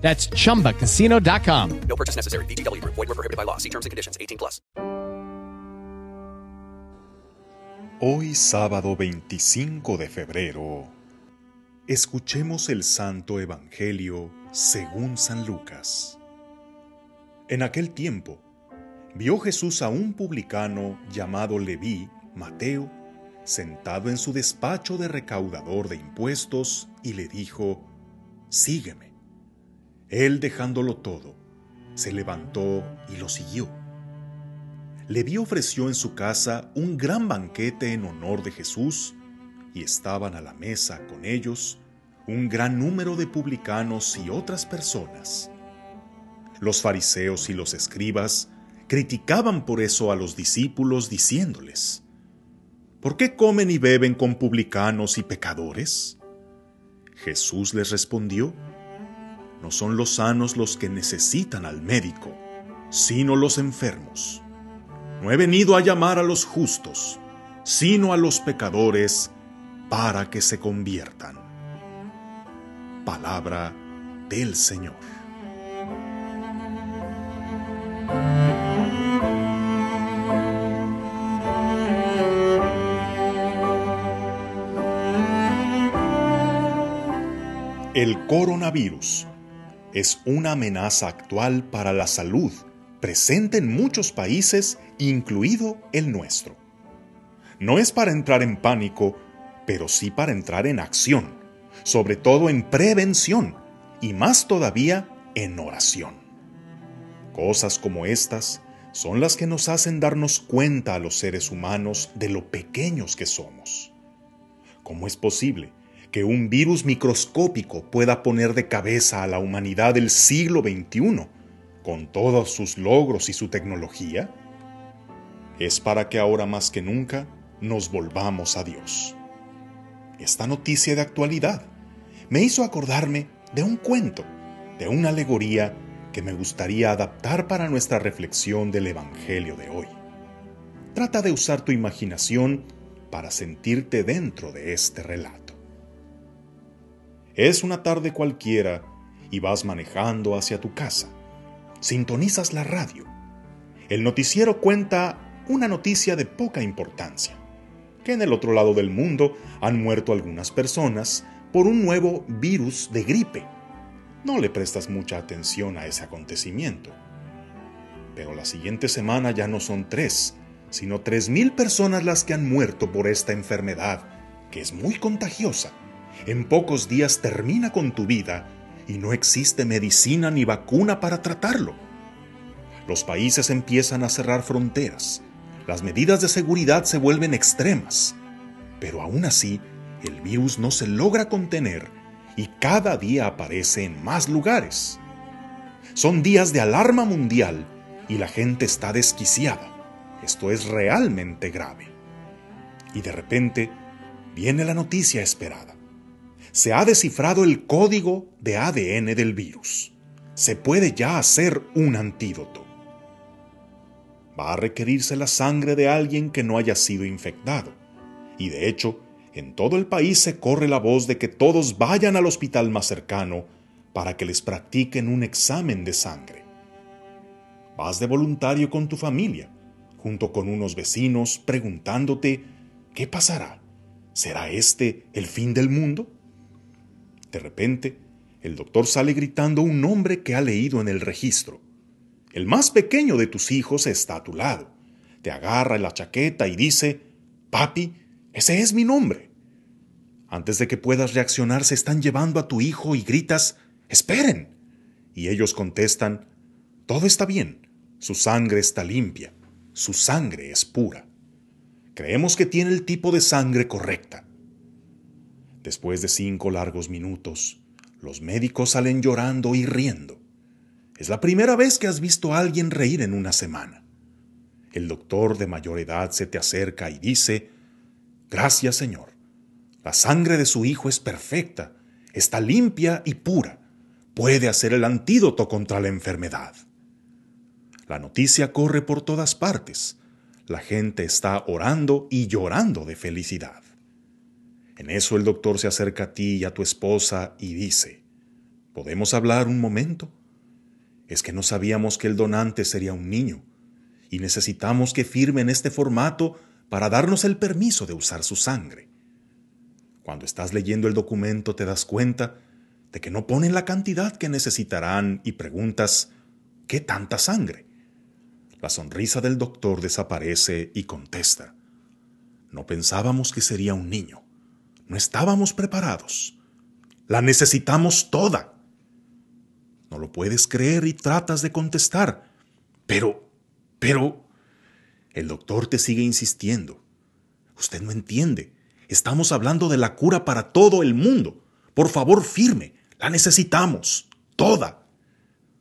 That's chumbacasino.com. No purchase necessary. VGW Group. Void were prohibited by law. See terms and conditions. 18 plus. Hoy sábado 25 de febrero, escuchemos el Santo Evangelio según San Lucas. En aquel tiempo, vio Jesús a un publicano llamado Leví, Mateo, sentado en su despacho de recaudador de impuestos y le dijo, Sígueme. Él dejándolo todo, se levantó y lo siguió. Leví ofreció en su casa un gran banquete en honor de Jesús y estaban a la mesa con ellos un gran número de publicanos y otras personas. Los fariseos y los escribas criticaban por eso a los discípulos diciéndoles, ¿por qué comen y beben con publicanos y pecadores? Jesús les respondió, no son los sanos los que necesitan al médico, sino los enfermos. No he venido a llamar a los justos, sino a los pecadores, para que se conviertan. Palabra del Señor. El coronavirus es una amenaza actual para la salud, presente en muchos países, incluido el nuestro. No es para entrar en pánico, pero sí para entrar en acción, sobre todo en prevención y más todavía en oración. Cosas como estas son las que nos hacen darnos cuenta a los seres humanos de lo pequeños que somos. ¿Cómo es posible que un virus microscópico pueda poner de cabeza a la humanidad del siglo XXI, con todos sus logros y su tecnología? Es para que ahora más que nunca nos volvamos a Dios. Esta noticia de actualidad me hizo acordarme de un cuento, de una alegoría que me gustaría adaptar para nuestra reflexión del Evangelio de hoy. Trata de usar tu imaginación para sentirte dentro de este relato. Es una tarde cualquiera y vas manejando hacia tu casa. Sintonizas la radio. El noticiero cuenta una noticia de poca importancia, que en el otro lado del mundo han muerto algunas personas por un nuevo virus de gripe. No le prestas mucha atención a ese acontecimiento. Pero la siguiente semana ya no son tres, sino tres mil personas las que han muerto por esta enfermedad, que es muy contagiosa en pocos días termina con tu vida y no existe medicina ni vacuna para tratarlo. Los países empiezan a cerrar fronteras, las medidas de seguridad se vuelven extremas, pero aún así el virus no se logra contener y cada día aparece en más lugares. Son días de alarma mundial y la gente está desquiciada. Esto es realmente grave. Y de repente viene la noticia esperada se ha descifrado el código de ADN del virus. Se puede ya hacer un antídoto. Va a requerirse la sangre de alguien que no haya sido infectado. Y de hecho, en todo el país se corre la voz de que todos vayan al hospital más cercano para que les practiquen un examen de sangre. Vas de voluntario con tu familia, junto con unos vecinos, preguntándote, ¿qué pasará? ¿Será este el fin del mundo? De repente, el doctor sale gritando un nombre que ha leído en el registro. El más pequeño de tus hijos está a tu lado. Te agarra la chaqueta y dice, Papi, ese es mi nombre. Antes de que puedas reaccionar, se están llevando a tu hijo y gritas, Esperen. Y ellos contestan, Todo está bien, su sangre está limpia, su sangre es pura. Creemos que tiene el tipo de sangre correcta. Después de cinco largos minutos, los médicos salen llorando y riendo. Es la primera vez que has visto a alguien reír en una semana. el doctor de mayor edad se te acerca y dice, Gracias Señor, la sangre de su hijo es perfecta, está limpia y pura, puede hacer el antídoto contra la enfermedad. La noticia corre por todas partes, la gente está orando y llorando de felicidad. En eso el doctor se acerca a ti y a tu esposa y dice, ¿podemos hablar un momento? Es que no sabíamos que el donante sería un niño y necesitamos que firme en este formato para darnos el permiso de usar su sangre. Cuando estás leyendo el documento te das cuenta de que no ponen la cantidad que necesitarán y preguntas, ¿qué tanta sangre? La sonrisa del doctor desaparece y contesta, no pensábamos que sería un niño, no estábamos preparados, la necesitamos toda. No lo puedes creer y tratas de contestar, pero pero el doctor te sigue insistiendo. Usted no entiende. Estamos hablando de la cura para todo el mundo. Por favor, firme. La necesitamos. Toda.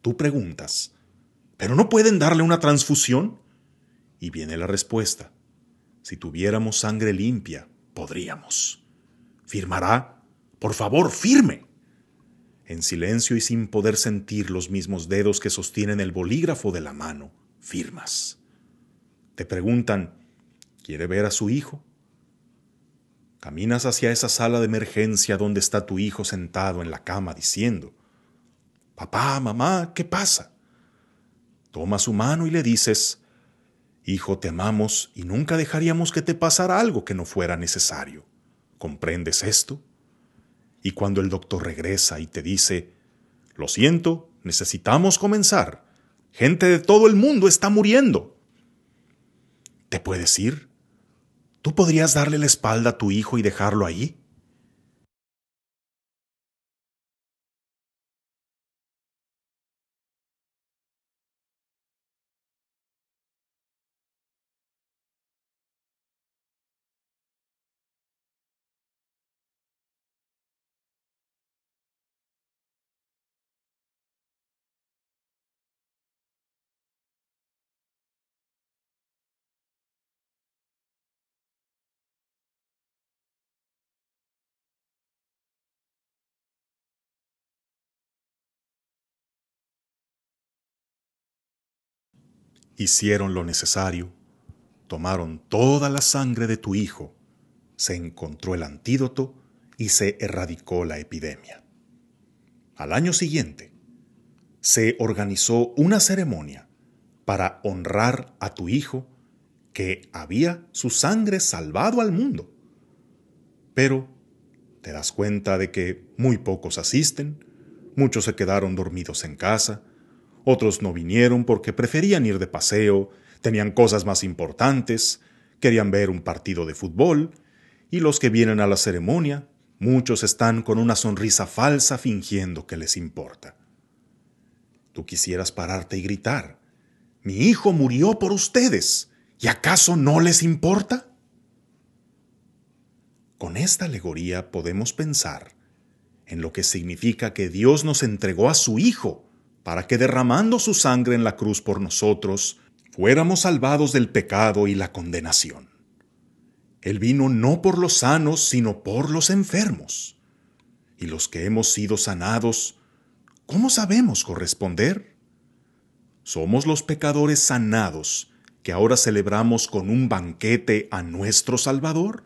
Tú preguntas, ¿pero no pueden darle una transfusión? Y viene la respuesta. Si tuviéramos sangre limpia, podríamos. ¿Firmará? Por favor, firme. En silencio y sin poder sentir los mismos dedos que sostienen el bolígrafo de la mano, firmas. Te preguntan, ¿quiere ver a su hijo? Caminas hacia esa sala de emergencia donde está tu hijo sentado en la cama diciendo, Papá, mamá, ¿qué pasa? Toma su mano y le dices, Hijo, te amamos y nunca dejaríamos que te pasara algo que no fuera necesario. ¿Comprendes esto? Y cuando el doctor regresa y te dice, Lo siento, necesitamos comenzar, Gente de todo el mundo está muriendo. ¿Te puedes ir? ¿Tú podrías darle la espalda a tu hijo y dejarlo ahí? Hicieron lo necesario, tomaron toda la sangre de tu hijo, se encontró el antídoto y se erradicó la epidemia. Al año siguiente, se organizó una ceremonia para honrar a tu hijo que había su sangre salvado al mundo. Pero te das cuenta de que muy pocos asisten, muchos se quedaron dormidos en casa, otros no vinieron porque preferían ir de paseo, tenían cosas más importantes, querían ver un partido de fútbol, y los que vienen a la ceremonia, muchos están con una sonrisa falsa fingiendo que les importa. Tú quisieras pararte y gritar, mi hijo murió por ustedes, ¿y acaso no les importa? Con esta alegoría podemos pensar en lo que significa que Dios nos entregó a su Hijo, para que derramando su sangre en la cruz por nosotros, fuéramos salvados del pecado y la condenación. Él vino no por los sanos, sino por los enfermos. Y los que hemos sido sanados, ¿cómo sabemos corresponder? Somos los pecadores sanados que ahora celebramos con un banquete a nuestro Salvador.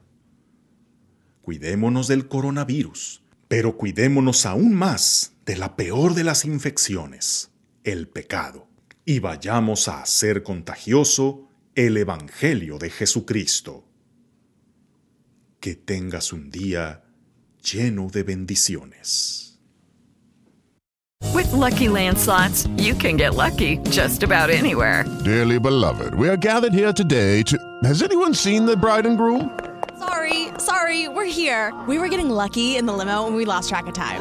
Cuidémonos del coronavirus, pero cuidémonos aún más de la peor de las infecciones, el pecado, y vayamos a hacer contagioso el Evangelio de Jesucristo. Que tengas un día lleno de bendiciones. With lucky landslots, you can get lucky just about anywhere. Dearly beloved, we are gathered here today to. Has anyone seen the bride and groom? Sorry, sorry, we're here. We were getting lucky in the limo and we lost track of time.